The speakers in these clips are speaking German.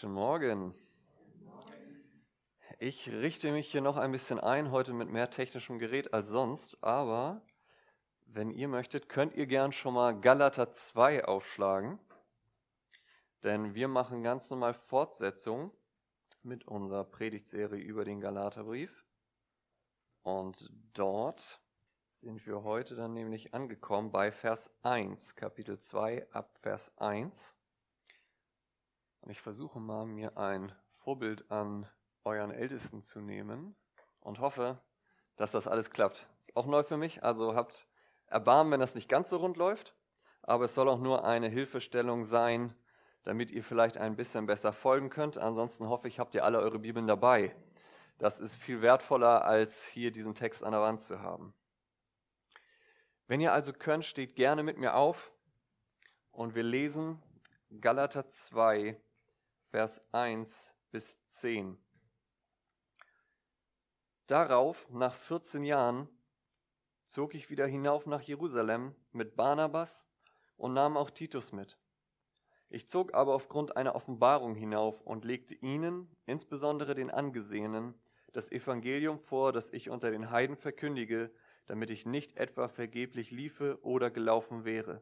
Guten Morgen. Ich richte mich hier noch ein bisschen ein, heute mit mehr technischem Gerät als sonst, aber wenn ihr möchtet, könnt ihr gern schon mal Galater 2 aufschlagen, denn wir machen ganz normal Fortsetzung mit unserer Predigtserie über den Galaterbrief. Und dort sind wir heute dann nämlich angekommen bei Vers 1, Kapitel 2 ab Vers 1. Und ich versuche mal, mir ein Vorbild an euren Ältesten zu nehmen und hoffe, dass das alles klappt. Ist auch neu für mich, also habt Erbarmen, wenn das nicht ganz so rund läuft, aber es soll auch nur eine Hilfestellung sein, damit ihr vielleicht ein bisschen besser folgen könnt. Ansonsten hoffe ich, habt ihr alle eure Bibeln dabei. Das ist viel wertvoller, als hier diesen Text an der Wand zu haben. Wenn ihr also könnt, steht gerne mit mir auf und wir lesen Galater 2, Vers 1 bis 10. Darauf, nach 14 Jahren, zog ich wieder hinauf nach Jerusalem mit Barnabas und nahm auch Titus mit. Ich zog aber aufgrund einer Offenbarung hinauf und legte ihnen, insbesondere den Angesehenen, das Evangelium vor, das ich unter den Heiden verkündige, damit ich nicht etwa vergeblich liefe oder gelaufen wäre.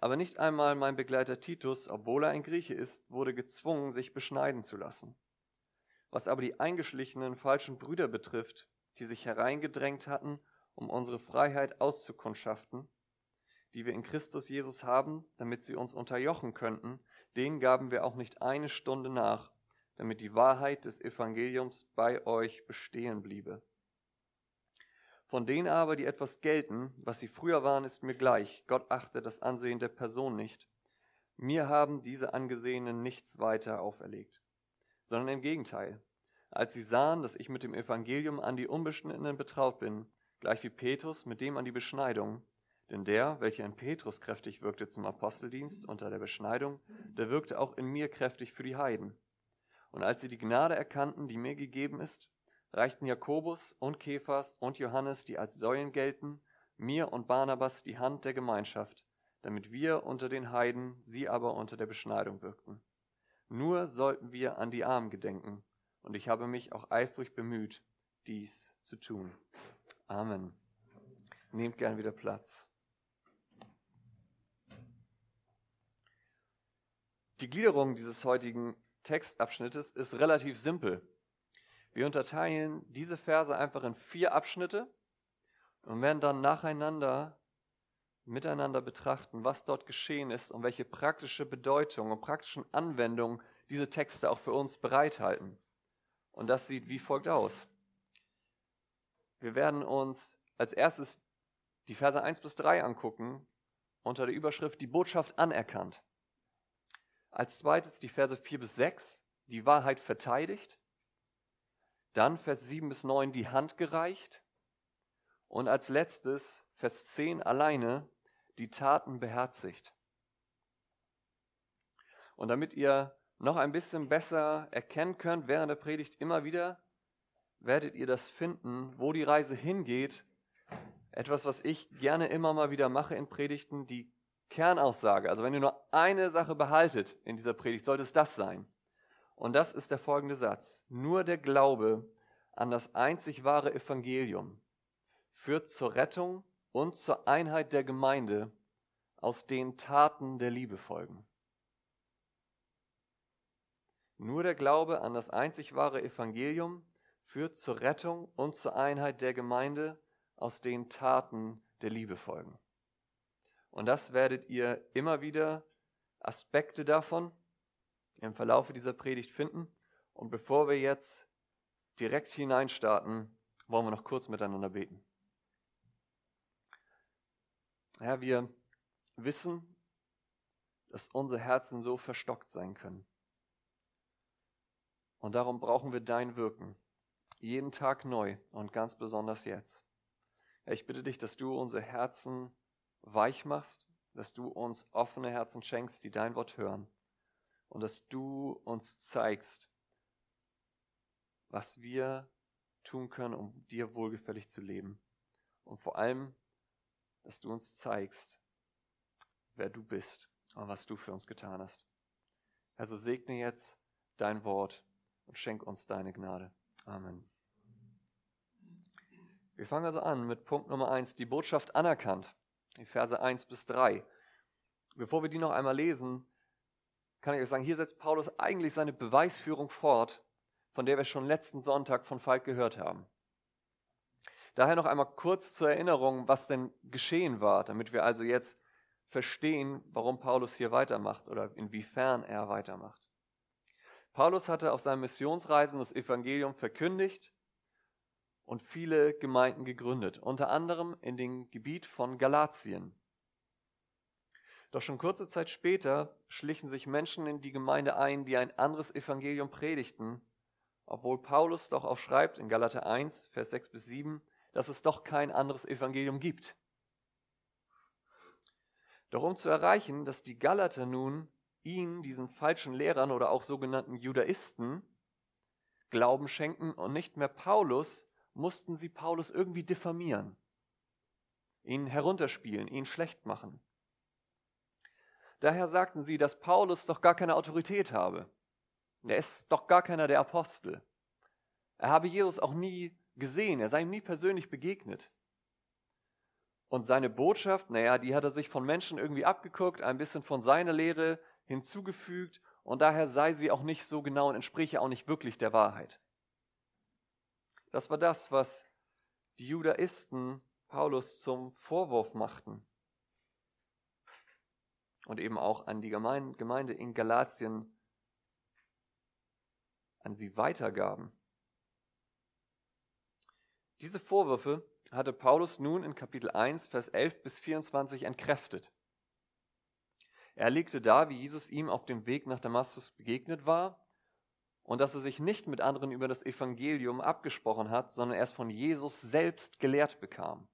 Aber nicht einmal mein Begleiter Titus, obwohl er ein Grieche ist, wurde gezwungen, sich beschneiden zu lassen. Was aber die eingeschlichenen falschen Brüder betrifft, die sich hereingedrängt hatten, um unsere Freiheit auszukundschaften, die wir in Christus Jesus haben, damit sie uns unterjochen könnten, denen gaben wir auch nicht eine Stunde nach, damit die Wahrheit des Evangeliums bei euch bestehen bliebe. Von denen aber, die etwas gelten, was sie früher waren, ist mir gleich. Gott achte das Ansehen der Person nicht. Mir haben diese Angesehenen nichts weiter auferlegt, sondern im Gegenteil. Als sie sahen, dass ich mit dem Evangelium an die Unbeschnittenen betraut bin, gleich wie Petrus mit dem an die Beschneidung, denn der, welcher in Petrus kräftig wirkte zum Aposteldienst unter der Beschneidung, der wirkte auch in mir kräftig für die Heiden. Und als sie die Gnade erkannten, die mir gegeben ist, reichten Jakobus und Kephas und Johannes, die als Säulen gelten, mir und Barnabas die Hand der Gemeinschaft, damit wir unter den Heiden, sie aber unter der Beschneidung wirkten. Nur sollten wir an die Armen gedenken, und ich habe mich auch eifrig bemüht, dies zu tun. Amen. Nehmt gern wieder Platz. Die Gliederung dieses heutigen Textabschnittes ist relativ simpel. Wir unterteilen diese Verse einfach in vier Abschnitte und werden dann nacheinander miteinander betrachten, was dort geschehen ist und welche praktische Bedeutung und praktischen Anwendungen diese Texte auch für uns bereithalten. Und das sieht wie folgt aus. Wir werden uns als erstes die Verse 1 bis 3 angucken unter der Überschrift Die Botschaft anerkannt. Als zweites die Verse 4 bis 6, die Wahrheit verteidigt. Dann Vers 7 bis 9, die Hand gereicht. Und als letztes Vers 10 alleine, die Taten beherzigt. Und damit ihr noch ein bisschen besser erkennen könnt während der Predigt immer wieder, werdet ihr das finden, wo die Reise hingeht. Etwas, was ich gerne immer mal wieder mache in Predigten, die Kernaussage, also wenn ihr nur eine Sache behaltet in dieser Predigt, sollte es das sein. Und das ist der folgende Satz. Nur der Glaube an das einzig wahre Evangelium führt zur Rettung und zur Einheit der Gemeinde, aus denen Taten der Liebe folgen. Nur der Glaube an das einzig wahre Evangelium führt zur Rettung und zur Einheit der Gemeinde, aus denen Taten der Liebe folgen. Und das werdet ihr immer wieder Aspekte davon im Verlauf dieser Predigt finden. Und bevor wir jetzt direkt hineinstarten, wollen wir noch kurz miteinander beten. Herr, wir wissen, dass unsere Herzen so verstockt sein können. Und darum brauchen wir dein Wirken. Jeden Tag neu und ganz besonders jetzt. Herr, ich bitte dich, dass du unsere Herzen weich machst, dass du uns offene Herzen schenkst, die dein Wort hören. Und dass du uns zeigst, was wir tun können, um dir wohlgefällig zu leben. Und vor allem, dass du uns zeigst, wer du bist und was du für uns getan hast. Also segne jetzt dein Wort und schenk uns deine Gnade. Amen. Wir fangen also an mit Punkt Nummer eins: die Botschaft anerkannt, die Verse 1 bis 3. Bevor wir die noch einmal lesen, kann ich euch sagen, hier setzt Paulus eigentlich seine Beweisführung fort, von der wir schon letzten Sonntag von Falk gehört haben. Daher noch einmal kurz zur Erinnerung, was denn geschehen war, damit wir also jetzt verstehen, warum Paulus hier weitermacht oder inwiefern er weitermacht. Paulus hatte auf seinen Missionsreisen das Evangelium verkündigt und viele Gemeinden gegründet, unter anderem in dem Gebiet von Galatien. Doch schon kurze Zeit später schlichen sich Menschen in die Gemeinde ein, die ein anderes Evangelium predigten, obwohl Paulus doch auch schreibt in Galater 1, Vers 6 bis 7, dass es doch kein anderes Evangelium gibt. Doch um zu erreichen, dass die Galater nun ihn, diesen falschen Lehrern oder auch sogenannten Judaisten, Glauben schenken und nicht mehr Paulus, mussten sie Paulus irgendwie diffamieren, ihn herunterspielen, ihn schlecht machen. Daher sagten sie, dass Paulus doch gar keine Autorität habe. Er ist doch gar keiner der Apostel. Er habe Jesus auch nie gesehen, er sei ihm nie persönlich begegnet. Und seine Botschaft, naja, die hat er sich von Menschen irgendwie abgeguckt, ein bisschen von seiner Lehre hinzugefügt und daher sei sie auch nicht so genau und entspreche auch nicht wirklich der Wahrheit. Das war das, was die Judaisten Paulus zum Vorwurf machten und eben auch an die Gemeinde in Galatien an sie weitergaben. Diese Vorwürfe hatte Paulus nun in Kapitel 1, Vers 11 bis 24 entkräftet. Er legte dar, wie Jesus ihm auf dem Weg nach Damaskus begegnet war und dass er sich nicht mit anderen über das Evangelium abgesprochen hat, sondern erst von Jesus selbst gelehrt bekam.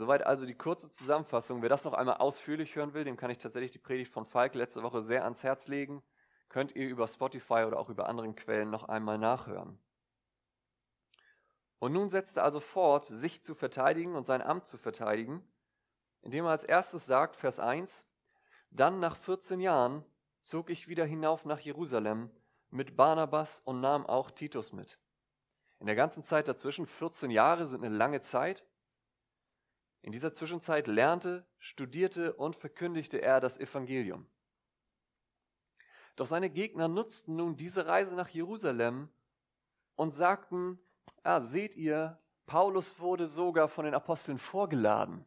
Soweit also die kurze Zusammenfassung. Wer das noch einmal ausführlich hören will, dem kann ich tatsächlich die Predigt von Falk letzte Woche sehr ans Herz legen. Könnt ihr über Spotify oder auch über anderen Quellen noch einmal nachhören. Und nun setzt er also fort, sich zu verteidigen und sein Amt zu verteidigen, indem er als erstes sagt, Vers 1, dann nach 14 Jahren zog ich wieder hinauf nach Jerusalem mit Barnabas und nahm auch Titus mit. In der ganzen Zeit dazwischen, 14 Jahre sind eine lange Zeit. In dieser Zwischenzeit lernte, studierte und verkündigte er das Evangelium. Doch seine Gegner nutzten nun diese Reise nach Jerusalem und sagten, Ah, seht ihr, Paulus wurde sogar von den Aposteln vorgeladen.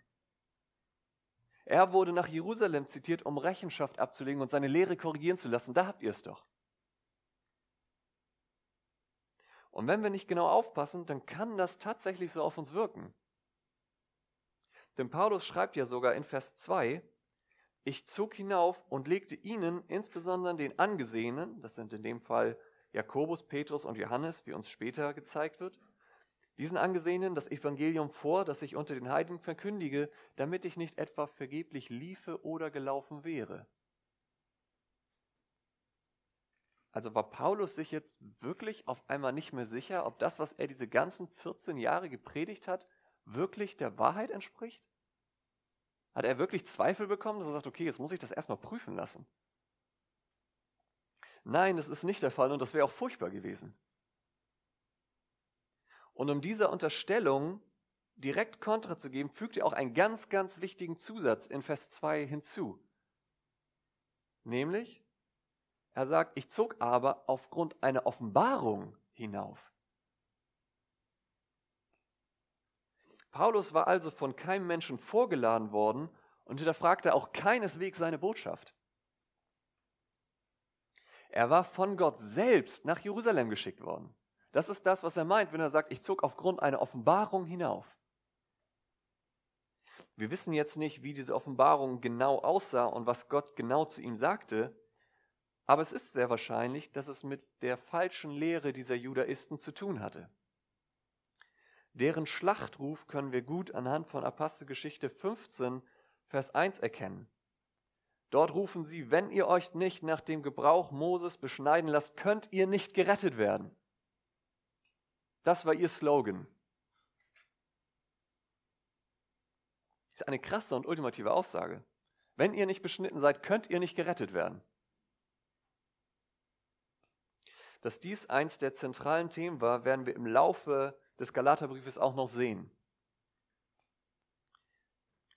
Er wurde nach Jerusalem zitiert, um Rechenschaft abzulegen und seine Lehre korrigieren zu lassen. Da habt ihr es doch. Und wenn wir nicht genau aufpassen, dann kann das tatsächlich so auf uns wirken. Denn Paulus schreibt ja sogar in Vers 2, ich zog hinauf und legte ihnen, insbesondere den Angesehenen, das sind in dem Fall Jakobus, Petrus und Johannes, wie uns später gezeigt wird, diesen Angesehenen das Evangelium vor, das ich unter den Heiden verkündige, damit ich nicht etwa vergeblich liefe oder gelaufen wäre. Also war Paulus sich jetzt wirklich auf einmal nicht mehr sicher, ob das, was er diese ganzen 14 Jahre gepredigt hat, wirklich der Wahrheit entspricht? Hat er wirklich Zweifel bekommen, dass er sagt, okay, jetzt muss ich das erstmal prüfen lassen? Nein, das ist nicht der Fall und das wäre auch furchtbar gewesen. Und um dieser Unterstellung direkt Kontra zu geben, fügt er auch einen ganz, ganz wichtigen Zusatz in Vers 2 hinzu. Nämlich, er sagt, ich zog aber aufgrund einer Offenbarung hinauf. Paulus war also von keinem Menschen vorgeladen worden und hinterfragte auch keineswegs seine Botschaft. Er war von Gott selbst nach Jerusalem geschickt worden. Das ist das, was er meint, wenn er sagt, ich zog aufgrund einer Offenbarung hinauf. Wir wissen jetzt nicht, wie diese Offenbarung genau aussah und was Gott genau zu ihm sagte, aber es ist sehr wahrscheinlich, dass es mit der falschen Lehre dieser Judaisten zu tun hatte. Deren Schlachtruf können wir gut anhand von Apostelgeschichte 15, Vers 1 erkennen. Dort rufen sie, wenn ihr euch nicht nach dem Gebrauch Moses beschneiden lasst, könnt ihr nicht gerettet werden. Das war ihr Slogan. Das ist eine krasse und ultimative Aussage. Wenn ihr nicht beschnitten seid, könnt ihr nicht gerettet werden. Dass dies eins der zentralen Themen war, werden wir im Laufe des Galaterbriefes auch noch sehen.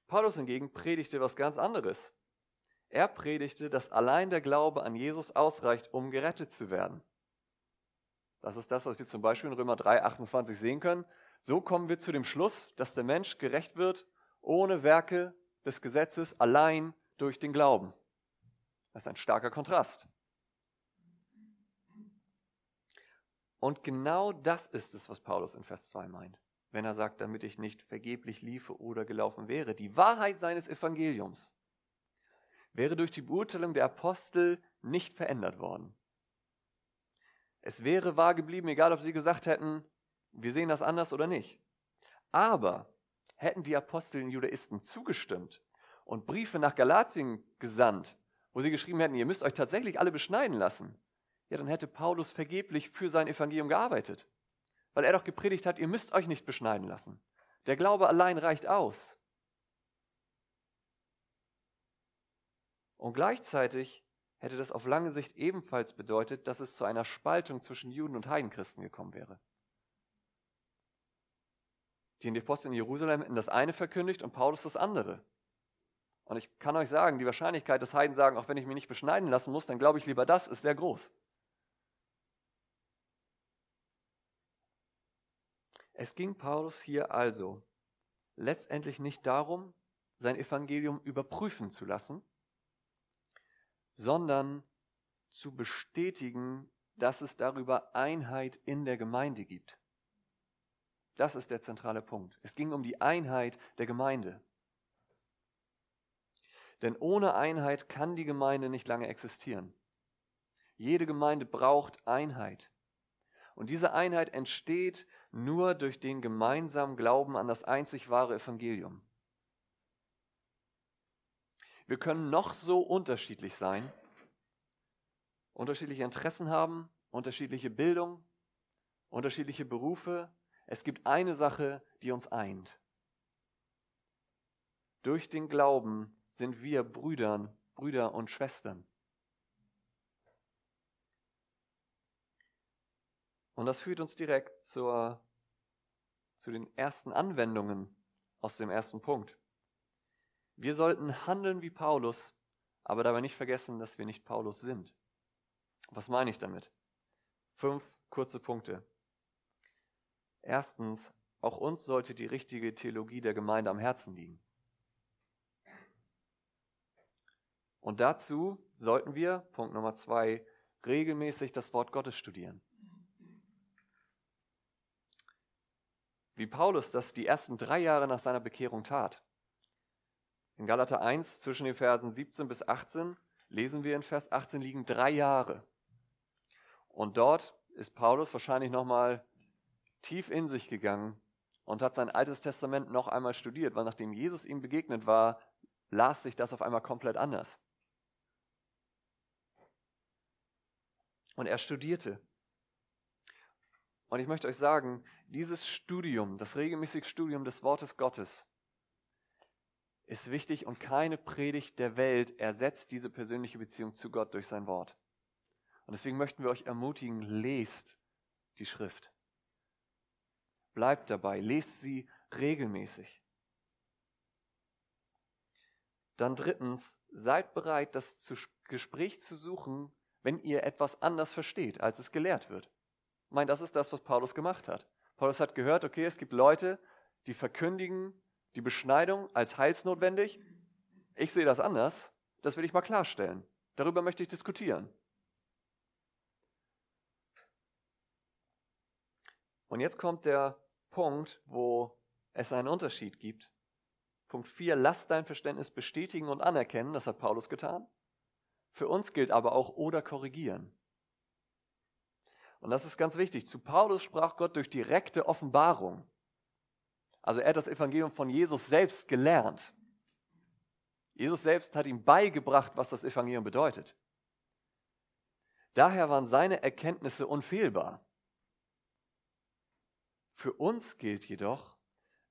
Paulus hingegen predigte was ganz anderes. Er predigte, dass allein der Glaube an Jesus ausreicht, um gerettet zu werden. Das ist das, was wir zum Beispiel in Römer 3, 28 sehen können. So kommen wir zu dem Schluss, dass der Mensch gerecht wird ohne Werke des Gesetzes, allein durch den Glauben. Das ist ein starker Kontrast. Und genau das ist es, was Paulus in Vers 2 meint, wenn er sagt, damit ich nicht vergeblich liefe oder gelaufen wäre. Die Wahrheit seines Evangeliums wäre durch die Beurteilung der Apostel nicht verändert worden. Es wäre wahr geblieben, egal ob sie gesagt hätten, wir sehen das anders oder nicht. Aber hätten die Apostel den Judaisten zugestimmt und Briefe nach Galatien gesandt, wo sie geschrieben hätten, ihr müsst euch tatsächlich alle beschneiden lassen, ja, dann hätte Paulus vergeblich für sein Evangelium gearbeitet. Weil er doch gepredigt hat, ihr müsst euch nicht beschneiden lassen. Der Glaube allein reicht aus. Und gleichzeitig hätte das auf lange Sicht ebenfalls bedeutet, dass es zu einer Spaltung zwischen Juden und Heidenchristen gekommen wäre. Die Apostel in Jerusalem hätten das eine verkündigt und Paulus das andere. Und ich kann euch sagen, die Wahrscheinlichkeit, dass Heiden sagen, auch wenn ich mich nicht beschneiden lassen muss, dann glaube ich lieber das, ist sehr groß. Es ging Paulus hier also letztendlich nicht darum, sein Evangelium überprüfen zu lassen, sondern zu bestätigen, dass es darüber Einheit in der Gemeinde gibt. Das ist der zentrale Punkt. Es ging um die Einheit der Gemeinde. Denn ohne Einheit kann die Gemeinde nicht lange existieren. Jede Gemeinde braucht Einheit. Und diese Einheit entsteht nur durch den gemeinsamen Glauben an das einzig wahre Evangelium. Wir können noch so unterschiedlich sein, unterschiedliche Interessen haben, unterschiedliche Bildung, unterschiedliche Berufe. Es gibt eine Sache, die uns eint. Durch den Glauben sind wir Brüdern, Brüder und Schwestern. Und das führt uns direkt zur, zu den ersten Anwendungen aus dem ersten Punkt. Wir sollten handeln wie Paulus, aber dabei nicht vergessen, dass wir nicht Paulus sind. Was meine ich damit? Fünf kurze Punkte. Erstens, auch uns sollte die richtige Theologie der Gemeinde am Herzen liegen. Und dazu sollten wir, Punkt Nummer zwei, regelmäßig das Wort Gottes studieren. Wie Paulus das die ersten drei Jahre nach seiner Bekehrung tat. In Galater 1 zwischen den Versen 17 bis 18 lesen wir in Vers 18 liegen drei Jahre. Und dort ist Paulus wahrscheinlich nochmal tief in sich gegangen und hat sein altes Testament noch einmal studiert, weil nachdem Jesus ihm begegnet war, las sich das auf einmal komplett anders. Und er studierte. Und ich möchte euch sagen, dieses Studium, das regelmäßige Studium des Wortes Gottes, ist wichtig und keine Predigt der Welt ersetzt diese persönliche Beziehung zu Gott durch sein Wort. Und deswegen möchten wir euch ermutigen, lest die Schrift. Bleibt dabei, lest sie regelmäßig. Dann drittens, seid bereit, das Gespräch zu suchen, wenn ihr etwas anders versteht, als es gelehrt wird. Meine, das ist das, was Paulus gemacht hat. Paulus hat gehört, okay, es gibt Leute, die verkündigen die Beschneidung als heilsnotwendig. Ich sehe das anders. Das will ich mal klarstellen. Darüber möchte ich diskutieren. Und jetzt kommt der Punkt, wo es einen Unterschied gibt. Punkt 4, lass dein Verständnis bestätigen und anerkennen, das hat Paulus getan. Für uns gilt aber auch oder korrigieren. Und das ist ganz wichtig. Zu Paulus sprach Gott durch direkte Offenbarung. Also er hat das Evangelium von Jesus selbst gelernt. Jesus selbst hat ihm beigebracht, was das Evangelium bedeutet. Daher waren seine Erkenntnisse unfehlbar. Für uns gilt jedoch,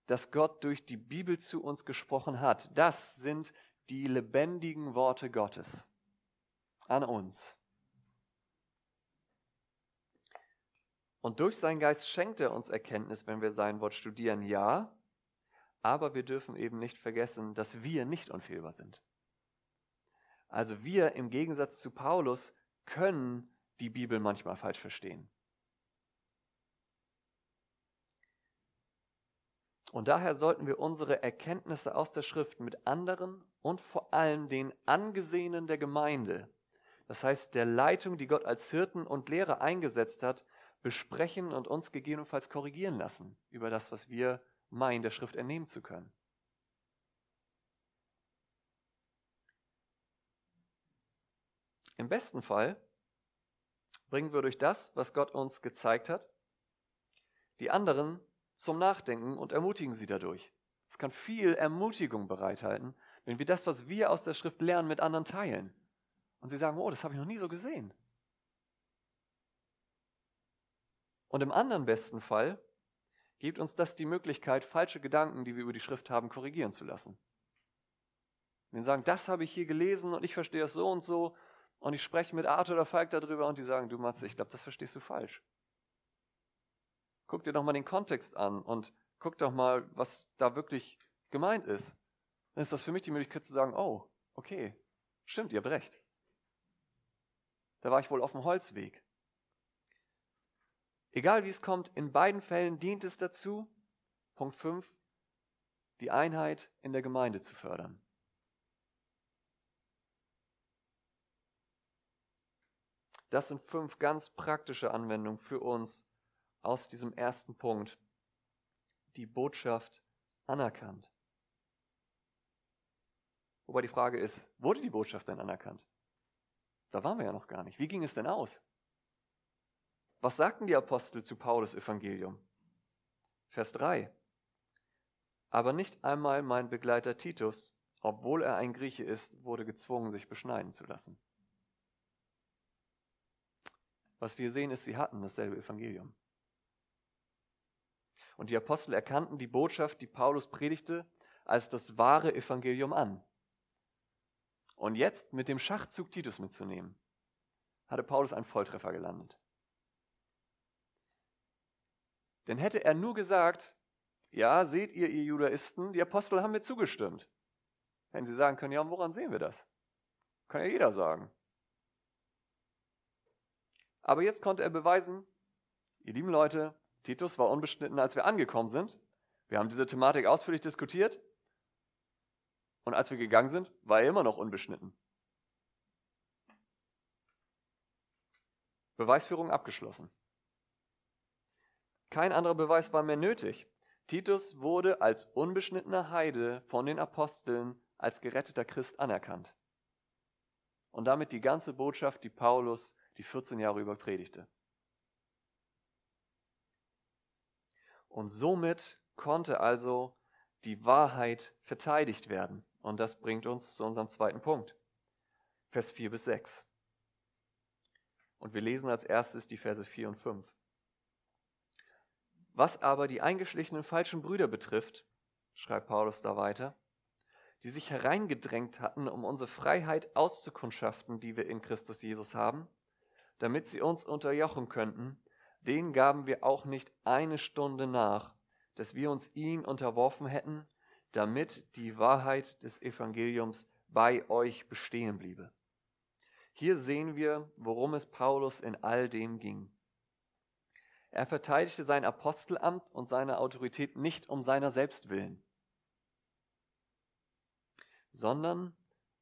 dass Gott durch die Bibel zu uns gesprochen hat. Das sind die lebendigen Worte Gottes an uns. Und durch seinen Geist schenkt er uns Erkenntnis, wenn wir sein Wort studieren, ja, aber wir dürfen eben nicht vergessen, dass wir nicht unfehlbar sind. Also wir im Gegensatz zu Paulus können die Bibel manchmal falsch verstehen. Und daher sollten wir unsere Erkenntnisse aus der Schrift mit anderen und vor allem den Angesehenen der Gemeinde, das heißt der Leitung, die Gott als Hirten und Lehrer eingesetzt hat, besprechen und uns gegebenenfalls korrigieren lassen über das, was wir meinen, der Schrift entnehmen zu können. Im besten Fall bringen wir durch das, was Gott uns gezeigt hat, die anderen zum Nachdenken und ermutigen sie dadurch. Es kann viel Ermutigung bereithalten, wenn wir das, was wir aus der Schrift lernen, mit anderen teilen. Und sie sagen, oh, das habe ich noch nie so gesehen. Und im anderen besten Fall gibt uns das die Möglichkeit, falsche Gedanken, die wir über die Schrift haben, korrigieren zu lassen. Wir sagen, das habe ich hier gelesen und ich verstehe es so und so und ich spreche mit Arthur oder Falk darüber und die sagen, du Matze, ich glaube, das verstehst du falsch. Guck dir doch mal den Kontext an und guck doch mal, was da wirklich gemeint ist. Dann ist das für mich die Möglichkeit zu sagen, oh, okay, stimmt, ihr habt recht. Da war ich wohl auf dem Holzweg. Egal wie es kommt, in beiden Fällen dient es dazu, Punkt 5, die Einheit in der Gemeinde zu fördern. Das sind fünf ganz praktische Anwendungen für uns aus diesem ersten Punkt die Botschaft anerkannt. Wobei die Frage ist, wurde die Botschaft denn anerkannt? Da waren wir ja noch gar nicht. Wie ging es denn aus? Was sagten die Apostel zu Paulus Evangelium? Vers 3. Aber nicht einmal mein Begleiter Titus, obwohl er ein Grieche ist, wurde gezwungen, sich beschneiden zu lassen. Was wir sehen, ist, sie hatten dasselbe Evangelium. Und die Apostel erkannten die Botschaft, die Paulus predigte, als das wahre Evangelium an. Und jetzt mit dem Schachzug Titus mitzunehmen, hatte Paulus einen Volltreffer gelandet. Denn hätte er nur gesagt, ja, seht ihr, ihr Judaisten, die Apostel haben mir zugestimmt. Hätten sie sagen können, ja, und woran sehen wir das? Kann ja jeder sagen. Aber jetzt konnte er beweisen, ihr lieben Leute, Titus war unbeschnitten, als wir angekommen sind. Wir haben diese Thematik ausführlich diskutiert. Und als wir gegangen sind, war er immer noch unbeschnitten. Beweisführung abgeschlossen. Kein anderer Beweis war mehr nötig. Titus wurde als unbeschnittener Heide von den Aposteln als geretteter Christ anerkannt. Und damit die ganze Botschaft, die Paulus die 14 Jahre über predigte. Und somit konnte also die Wahrheit verteidigt werden. Und das bringt uns zu unserem zweiten Punkt. Vers 4 bis 6. Und wir lesen als erstes die Verse 4 und 5. Was aber die eingeschlichenen falschen Brüder betrifft, schreibt Paulus da weiter, die sich hereingedrängt hatten, um unsere Freiheit auszukundschaften, die wir in Christus Jesus haben, damit sie uns unterjochen könnten, den gaben wir auch nicht eine Stunde nach, dass wir uns ihn unterworfen hätten, damit die Wahrheit des Evangeliums bei euch bestehen bliebe. Hier sehen wir, worum es Paulus in all dem ging. Er verteidigte sein Apostelamt und seine Autorität nicht um seiner selbst willen, sondern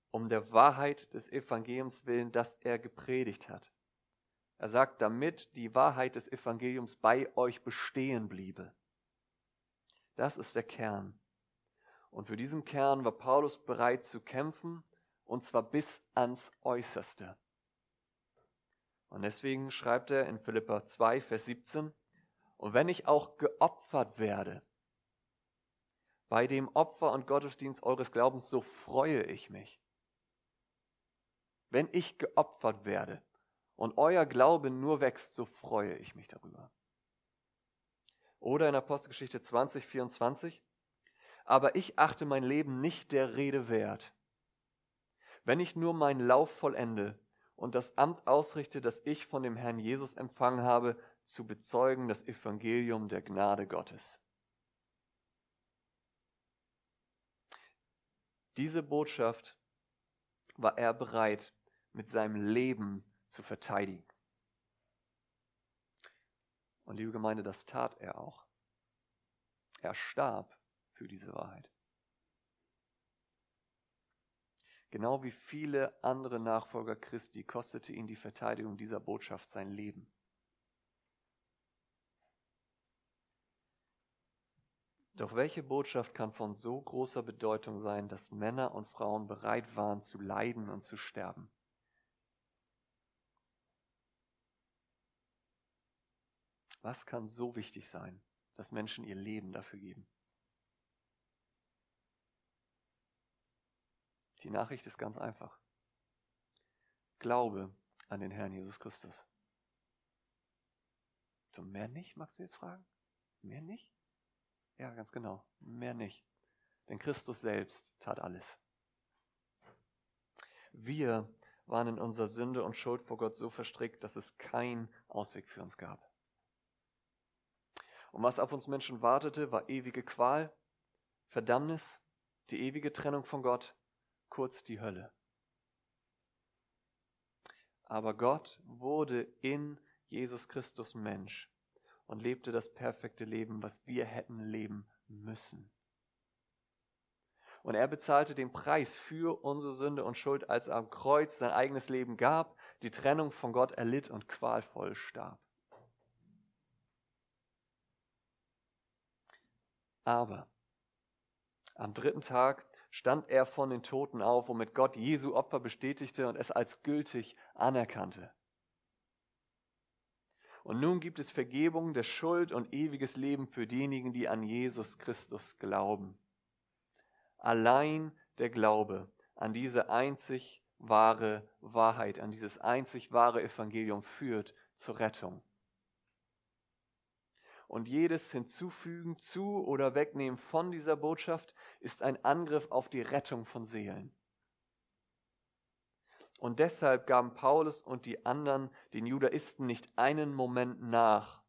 um der Wahrheit des Evangeliums willen, das er gepredigt hat. Er sagt, damit die Wahrheit des Evangeliums bei euch bestehen bliebe. Das ist der Kern. Und für diesen Kern war Paulus bereit zu kämpfen, und zwar bis ans Äußerste. Und deswegen schreibt er in Philippa 2, Vers 17, und wenn ich auch geopfert werde, bei dem Opfer und Gottesdienst eures Glaubens, so freue ich mich. Wenn ich geopfert werde, und euer Glaube nur wächst, so freue ich mich darüber. Oder in Apostelgeschichte 20, 24, aber ich achte mein Leben nicht der Rede wert, wenn ich nur meinen Lauf vollende und das Amt ausrichte, das ich von dem Herrn Jesus empfangen habe, zu bezeugen das Evangelium der Gnade Gottes. Diese Botschaft war er bereit, mit seinem Leben zu verteidigen. Und liebe Gemeinde, das tat er auch. Er starb für diese Wahrheit. Genau wie viele andere Nachfolger Christi kostete ihn die Verteidigung dieser Botschaft sein Leben. Doch welche Botschaft kann von so großer Bedeutung sein, dass Männer und Frauen bereit waren zu leiden und zu sterben? Was kann so wichtig sein, dass Menschen ihr Leben dafür geben? Die Nachricht ist ganz einfach. Glaube an den Herrn Jesus Christus. So mehr nicht, magst du jetzt fragen? Mehr nicht? Ja, ganz genau. Mehr nicht. Denn Christus selbst tat alles. Wir waren in unserer Sünde und Schuld vor Gott so verstrickt, dass es keinen Ausweg für uns gab. Und was auf uns Menschen wartete, war ewige Qual, Verdammnis, die ewige Trennung von Gott kurz die Hölle. Aber Gott wurde in Jesus Christus Mensch und lebte das perfekte Leben, was wir hätten leben müssen. Und er bezahlte den Preis für unsere Sünde und Schuld, als er am Kreuz sein eigenes Leben gab, die Trennung von Gott erlitt und qualvoll starb. Aber am dritten Tag stand er von den Toten auf, womit Gott Jesu Opfer bestätigte und es als gültig anerkannte. Und nun gibt es Vergebung der Schuld und ewiges Leben für diejenigen, die an Jesus Christus glauben. Allein der Glaube an diese einzig wahre Wahrheit, an dieses einzig wahre Evangelium führt zur Rettung und jedes Hinzufügen zu oder Wegnehmen von dieser Botschaft ist ein Angriff auf die Rettung von Seelen. Und deshalb gaben Paulus und die anderen den Judaisten nicht einen Moment nach.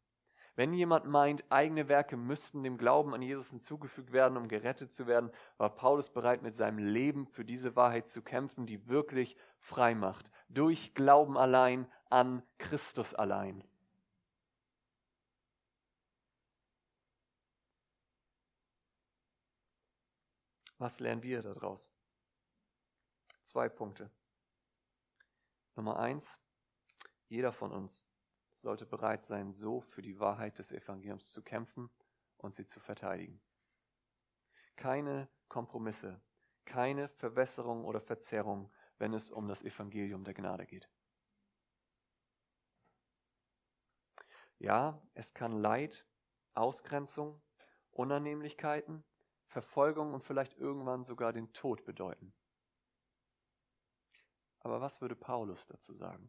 Wenn jemand meint, eigene Werke müssten dem Glauben an Jesus hinzugefügt werden, um gerettet zu werden, war Paulus bereit, mit seinem Leben für diese Wahrheit zu kämpfen, die wirklich frei macht. Durch Glauben allein an Christus allein. Was lernen wir daraus? Zwei Punkte. Nummer eins, jeder von uns sollte bereit sein, so für die Wahrheit des Evangeliums zu kämpfen und sie zu verteidigen. Keine Kompromisse, keine Verwässerung oder Verzerrung, wenn es um das Evangelium der Gnade geht. Ja, es kann Leid, Ausgrenzung, Unannehmlichkeiten, Verfolgung und vielleicht irgendwann sogar den Tod bedeuten. Aber was würde Paulus dazu sagen?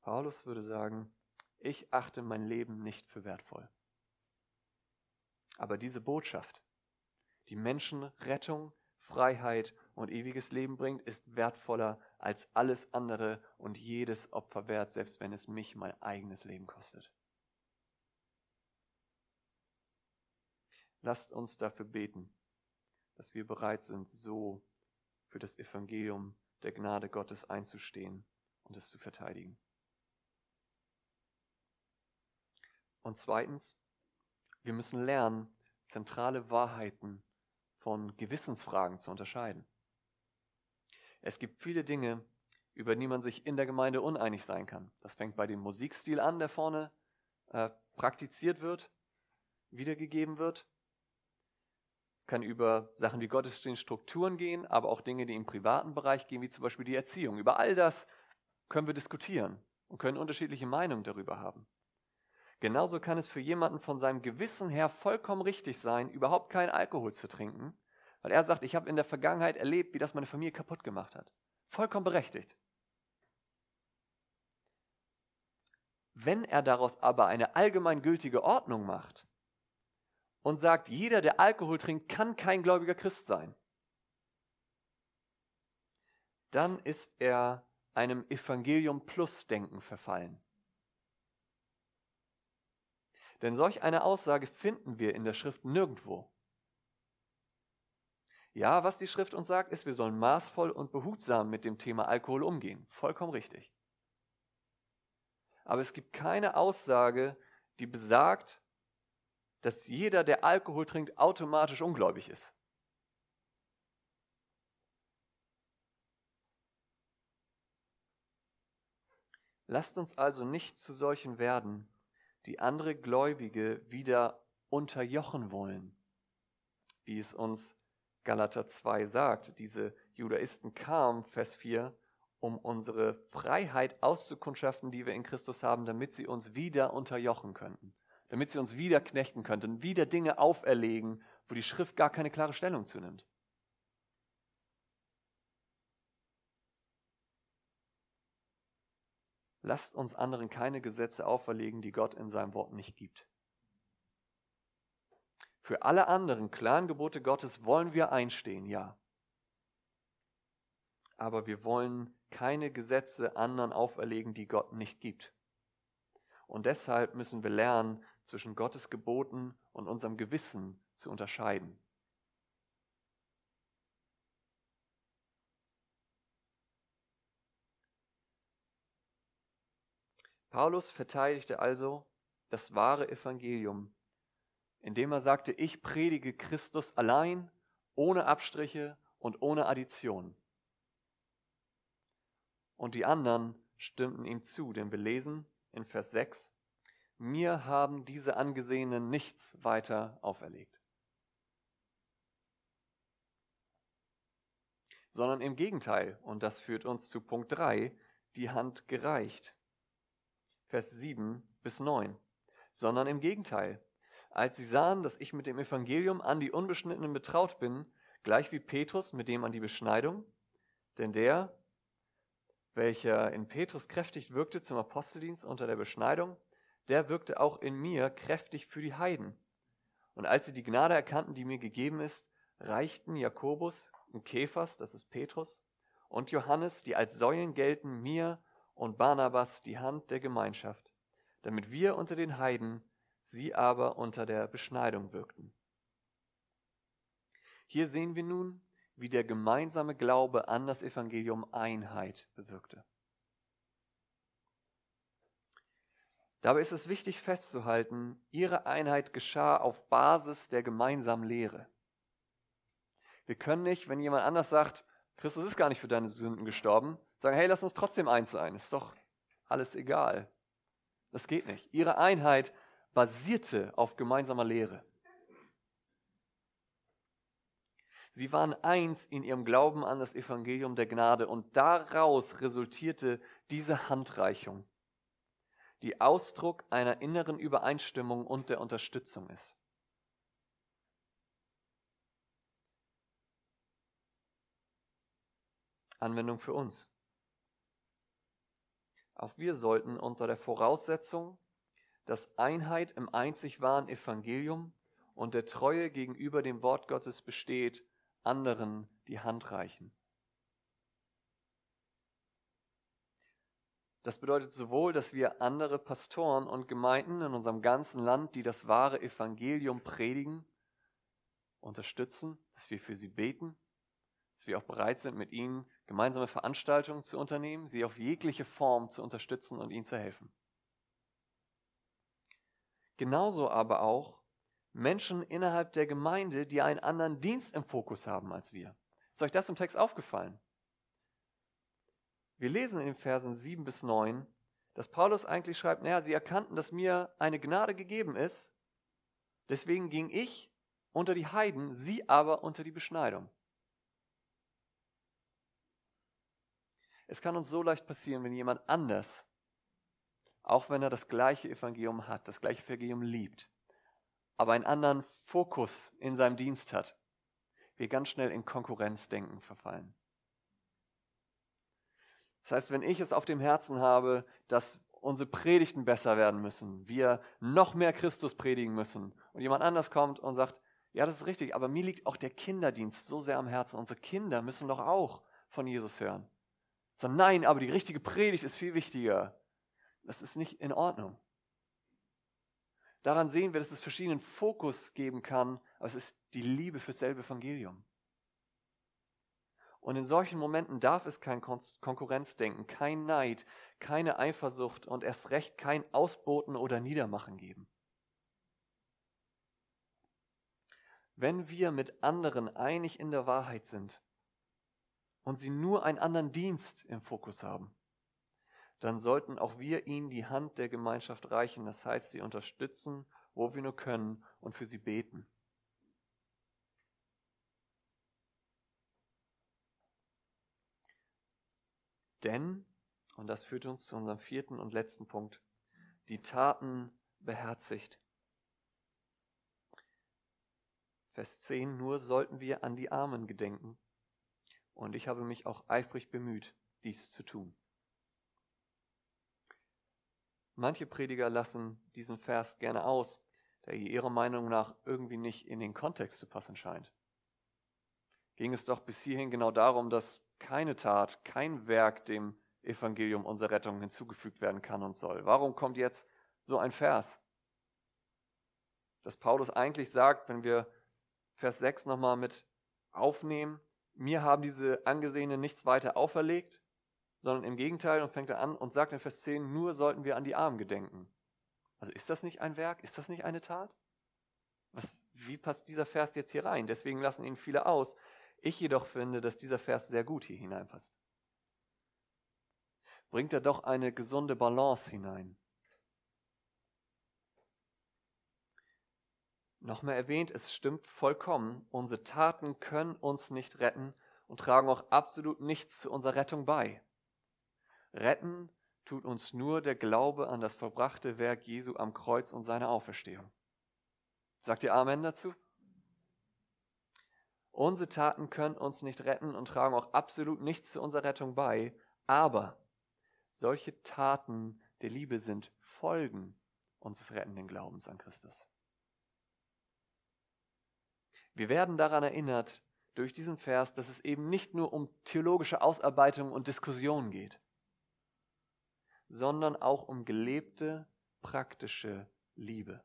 Paulus würde sagen, ich achte mein Leben nicht für wertvoll. Aber diese Botschaft, die Menschen Rettung, Freiheit und ewiges Leben bringt, ist wertvoller als alles andere und jedes Opfer wert, selbst wenn es mich mein eigenes Leben kostet. Lasst uns dafür beten, dass wir bereit sind, so für das Evangelium der Gnade Gottes einzustehen und es zu verteidigen. Und zweitens, wir müssen lernen, zentrale Wahrheiten von Gewissensfragen zu unterscheiden. Es gibt viele Dinge, über die man sich in der Gemeinde uneinig sein kann. Das fängt bei dem Musikstil an, der vorne äh, praktiziert wird, wiedergegeben wird. Kann über Sachen wie Gottesdienststrukturen gehen, aber auch Dinge, die im privaten Bereich gehen, wie zum Beispiel die Erziehung. Über all das können wir diskutieren und können unterschiedliche Meinungen darüber haben. Genauso kann es für jemanden von seinem Gewissen her vollkommen richtig sein, überhaupt keinen Alkohol zu trinken, weil er sagt, ich habe in der Vergangenheit erlebt, wie das meine Familie kaputt gemacht hat. Vollkommen berechtigt. Wenn er daraus aber eine allgemeingültige Ordnung macht und sagt, jeder, der Alkohol trinkt, kann kein gläubiger Christ sein, dann ist er einem Evangelium Plus Denken verfallen. Denn solch eine Aussage finden wir in der Schrift nirgendwo. Ja, was die Schrift uns sagt, ist, wir sollen maßvoll und behutsam mit dem Thema Alkohol umgehen. Vollkommen richtig. Aber es gibt keine Aussage, die besagt, dass jeder, der Alkohol trinkt, automatisch ungläubig ist. Lasst uns also nicht zu solchen werden, die andere Gläubige wieder unterjochen wollen, wie es uns Galater 2 sagt. Diese Judaisten kamen, Vers 4, um unsere Freiheit auszukundschaften, die wir in Christus haben, damit sie uns wieder unterjochen könnten, damit sie uns wieder knechten könnten, wieder Dinge auferlegen, wo die Schrift gar keine klare Stellung zunimmt. Lasst uns anderen keine Gesetze auferlegen, die Gott in seinem Wort nicht gibt. Für alle anderen klaren Gebote Gottes wollen wir einstehen, ja. Aber wir wollen keine Gesetze anderen auferlegen, die Gott nicht gibt. Und deshalb müssen wir lernen, zwischen Gottes Geboten und unserem Gewissen zu unterscheiden. Paulus verteidigte also das wahre Evangelium, indem er sagte, ich predige Christus allein, ohne Abstriche und ohne Addition. Und die anderen stimmten ihm zu, denn wir lesen in Vers 6, mir haben diese Angesehenen nichts weiter auferlegt. Sondern im Gegenteil, und das führt uns zu Punkt 3, die Hand gereicht. Vers 7 bis 9, sondern im Gegenteil. Als sie sahen, dass ich mit dem Evangelium an die Unbeschnittenen betraut bin, gleich wie Petrus mit dem an die Beschneidung, denn der, welcher in Petrus kräftig wirkte zum Aposteldienst unter der Beschneidung, der wirkte auch in mir kräftig für die Heiden. Und als sie die Gnade erkannten, die mir gegeben ist, reichten Jakobus und Kephas, das ist Petrus, und Johannes, die als Säulen gelten, mir und Barnabas die Hand der Gemeinschaft, damit wir unter den Heiden, sie aber unter der Beschneidung wirkten. Hier sehen wir nun, wie der gemeinsame Glaube an das Evangelium Einheit bewirkte. Dabei ist es wichtig festzuhalten, ihre Einheit geschah auf Basis der gemeinsamen Lehre. Wir können nicht, wenn jemand anders sagt, Christus ist gar nicht für deine Sünden gestorben, sagen, hey, lass uns trotzdem eins sein, ist doch alles egal. Das geht nicht. Ihre Einheit basierte auf gemeinsamer Lehre. Sie waren eins in ihrem Glauben an das Evangelium der Gnade und daraus resultierte diese Handreichung, die Ausdruck einer inneren Übereinstimmung und der Unterstützung ist. Anwendung für uns. Auch wir sollten unter der Voraussetzung, dass Einheit im einzig wahren Evangelium und der Treue gegenüber dem Wort Gottes besteht, anderen die Hand reichen. Das bedeutet sowohl, dass wir andere Pastoren und Gemeinden in unserem ganzen Land, die das wahre Evangelium predigen, unterstützen, dass wir für sie beten, dass wir auch bereit sind, mit ihnen gemeinsame Veranstaltungen zu unternehmen, sie auf jegliche Form zu unterstützen und ihnen zu helfen. Genauso aber auch Menschen innerhalb der Gemeinde, die einen anderen Dienst im Fokus haben als wir. Ist euch das im Text aufgefallen? Wir lesen in den Versen 7 bis 9, dass Paulus eigentlich schreibt, naja, sie erkannten, dass mir eine Gnade gegeben ist, deswegen ging ich unter die Heiden, sie aber unter die Beschneidung. Es kann uns so leicht passieren, wenn jemand anders, auch wenn er das gleiche Evangelium hat, das gleiche Evangelium liebt, aber einen anderen Fokus in seinem Dienst hat, wir ganz schnell in Konkurrenzdenken verfallen. Das heißt, wenn ich es auf dem Herzen habe, dass unsere Predigten besser werden müssen, wir noch mehr Christus predigen müssen und jemand anders kommt und sagt, ja, das ist richtig, aber mir liegt auch der Kinderdienst so sehr am Herzen. Unsere Kinder müssen doch auch von Jesus hören. So, nein, aber die richtige Predigt ist viel wichtiger. Das ist nicht in Ordnung. Daran sehen wir, dass es verschiedenen Fokus geben kann, aber es ist die Liebe für selbe Evangelium. Und in solchen Momenten darf es kein Konkurrenzdenken, kein Neid, keine Eifersucht und erst recht kein Ausboten oder Niedermachen geben. Wenn wir mit anderen einig in der Wahrheit sind und sie nur einen anderen Dienst im Fokus haben, dann sollten auch wir ihnen die Hand der Gemeinschaft reichen, das heißt sie unterstützen, wo wir nur können und für sie beten. Denn, und das führt uns zu unserem vierten und letzten Punkt, die Taten beherzigt. Vers 10, nur sollten wir an die Armen gedenken. Und ich habe mich auch eifrig bemüht, dies zu tun. Manche Prediger lassen diesen Vers gerne aus, der ihrer Meinung nach irgendwie nicht in den Kontext zu passen scheint. Ging es doch bis hierhin genau darum, dass keine Tat, kein Werk dem Evangelium unserer Rettung hinzugefügt werden kann und soll. Warum kommt jetzt so ein Vers? Dass Paulus eigentlich sagt, wenn wir Vers 6 nochmal mit aufnehmen, mir haben diese Angesehenen nichts weiter auferlegt, sondern im Gegenteil und fängt er an und sagt in Vers 10, nur sollten wir an die Armen gedenken. Also ist das nicht ein Werk? Ist das nicht eine Tat? Was, wie passt dieser Vers jetzt hier rein? Deswegen lassen ihn viele aus. Ich jedoch finde, dass dieser Vers sehr gut hier hineinpasst. Bringt er doch eine gesunde Balance hinein. Nochmal erwähnt, es stimmt vollkommen, unsere Taten können uns nicht retten und tragen auch absolut nichts zu unserer Rettung bei. Retten tut uns nur der Glaube an das verbrachte Werk Jesu am Kreuz und seine Auferstehung. Sagt ihr Amen dazu? Unsere Taten können uns nicht retten und tragen auch absolut nichts zu unserer Rettung bei, aber solche Taten der Liebe sind Folgen unseres rettenden Glaubens an Christus. Wir werden daran erinnert durch diesen Vers, dass es eben nicht nur um theologische Ausarbeitung und Diskussion geht, sondern auch um gelebte, praktische Liebe.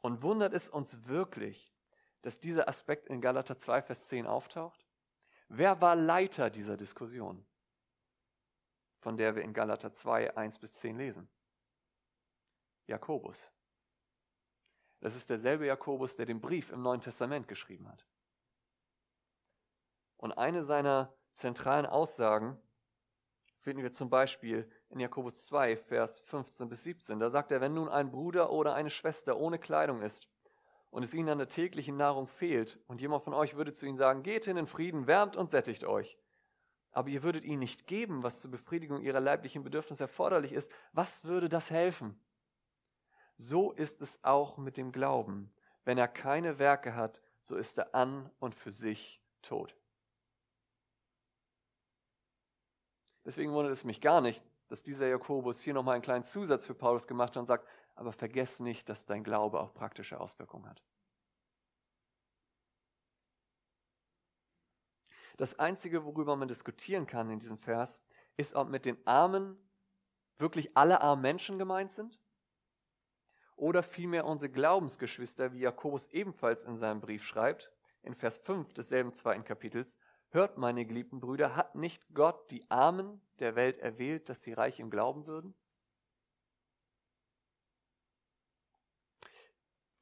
Und wundert es uns wirklich, dass dieser Aspekt in Galater 2, Vers 10 auftaucht? Wer war Leiter dieser Diskussion, von der wir in Galater 2, 1 bis 10 lesen? Jakobus. Das ist derselbe Jakobus, der den Brief im Neuen Testament geschrieben hat. Und eine seiner zentralen Aussagen finden wir zum Beispiel in Jakobus 2, Vers 15 bis 17. Da sagt er, wenn nun ein Bruder oder eine Schwester ohne Kleidung ist und es ihnen an der täglichen Nahrung fehlt und jemand von euch würde zu ihnen sagen, geht hin in Frieden, wärmt und sättigt euch, aber ihr würdet ihnen nicht geben, was zur Befriedigung ihrer leiblichen Bedürfnisse erforderlich ist, was würde das helfen? So ist es auch mit dem Glauben. Wenn er keine Werke hat, so ist er an und für sich tot. Deswegen wundert es mich gar nicht, dass dieser Jakobus hier nochmal einen kleinen Zusatz für Paulus gemacht hat und sagt, aber vergess nicht, dass dein Glaube auch praktische Auswirkungen hat. Das Einzige, worüber man diskutieren kann in diesem Vers, ist, ob mit den Armen wirklich alle armen Menschen gemeint sind oder vielmehr unsere Glaubensgeschwister, wie Jakobus ebenfalls in seinem Brief schreibt, in Vers 5 desselben zweiten Kapitels, Hört, meine geliebten Brüder, hat nicht Gott die Armen der Welt erwählt, dass sie reich im Glauben würden?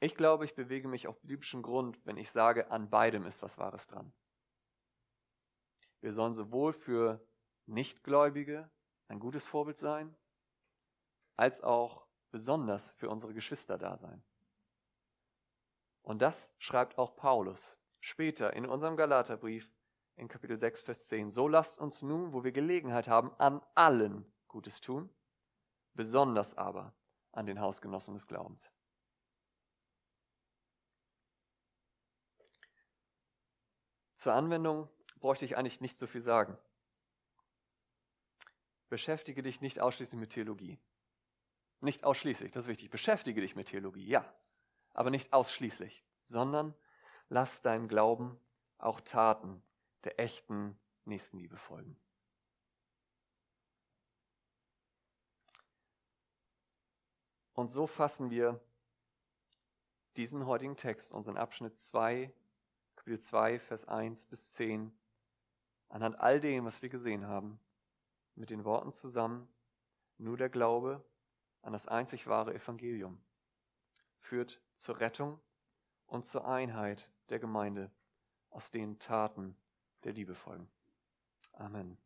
Ich glaube, ich bewege mich auf biblischem Grund, wenn ich sage, an beidem ist was Wahres dran. Wir sollen sowohl für Nichtgläubige ein gutes Vorbild sein, als auch besonders für unsere Geschwister da sein. Und das schreibt auch Paulus später in unserem Galaterbrief in Kapitel 6, Vers 10. So lasst uns nun, wo wir Gelegenheit haben, an allen Gutes tun, besonders aber an den Hausgenossen des Glaubens. Zur Anwendung bräuchte ich eigentlich nicht so viel sagen. beschäftige dich nicht ausschließlich mit Theologie. Nicht ausschließlich, das ist wichtig. Beschäftige dich mit Theologie, ja, aber nicht ausschließlich, sondern lass deinem Glauben auch Taten der echten Nächstenliebe folgen. Und so fassen wir diesen heutigen Text, unseren Abschnitt 2, Kapitel 2, Vers 1 bis 10, anhand all dem, was wir gesehen haben, mit den Worten zusammen, nur der Glaube an das einzig wahre Evangelium führt zur Rettung und zur Einheit der Gemeinde, aus denen Taten der Liebe folgen. Amen.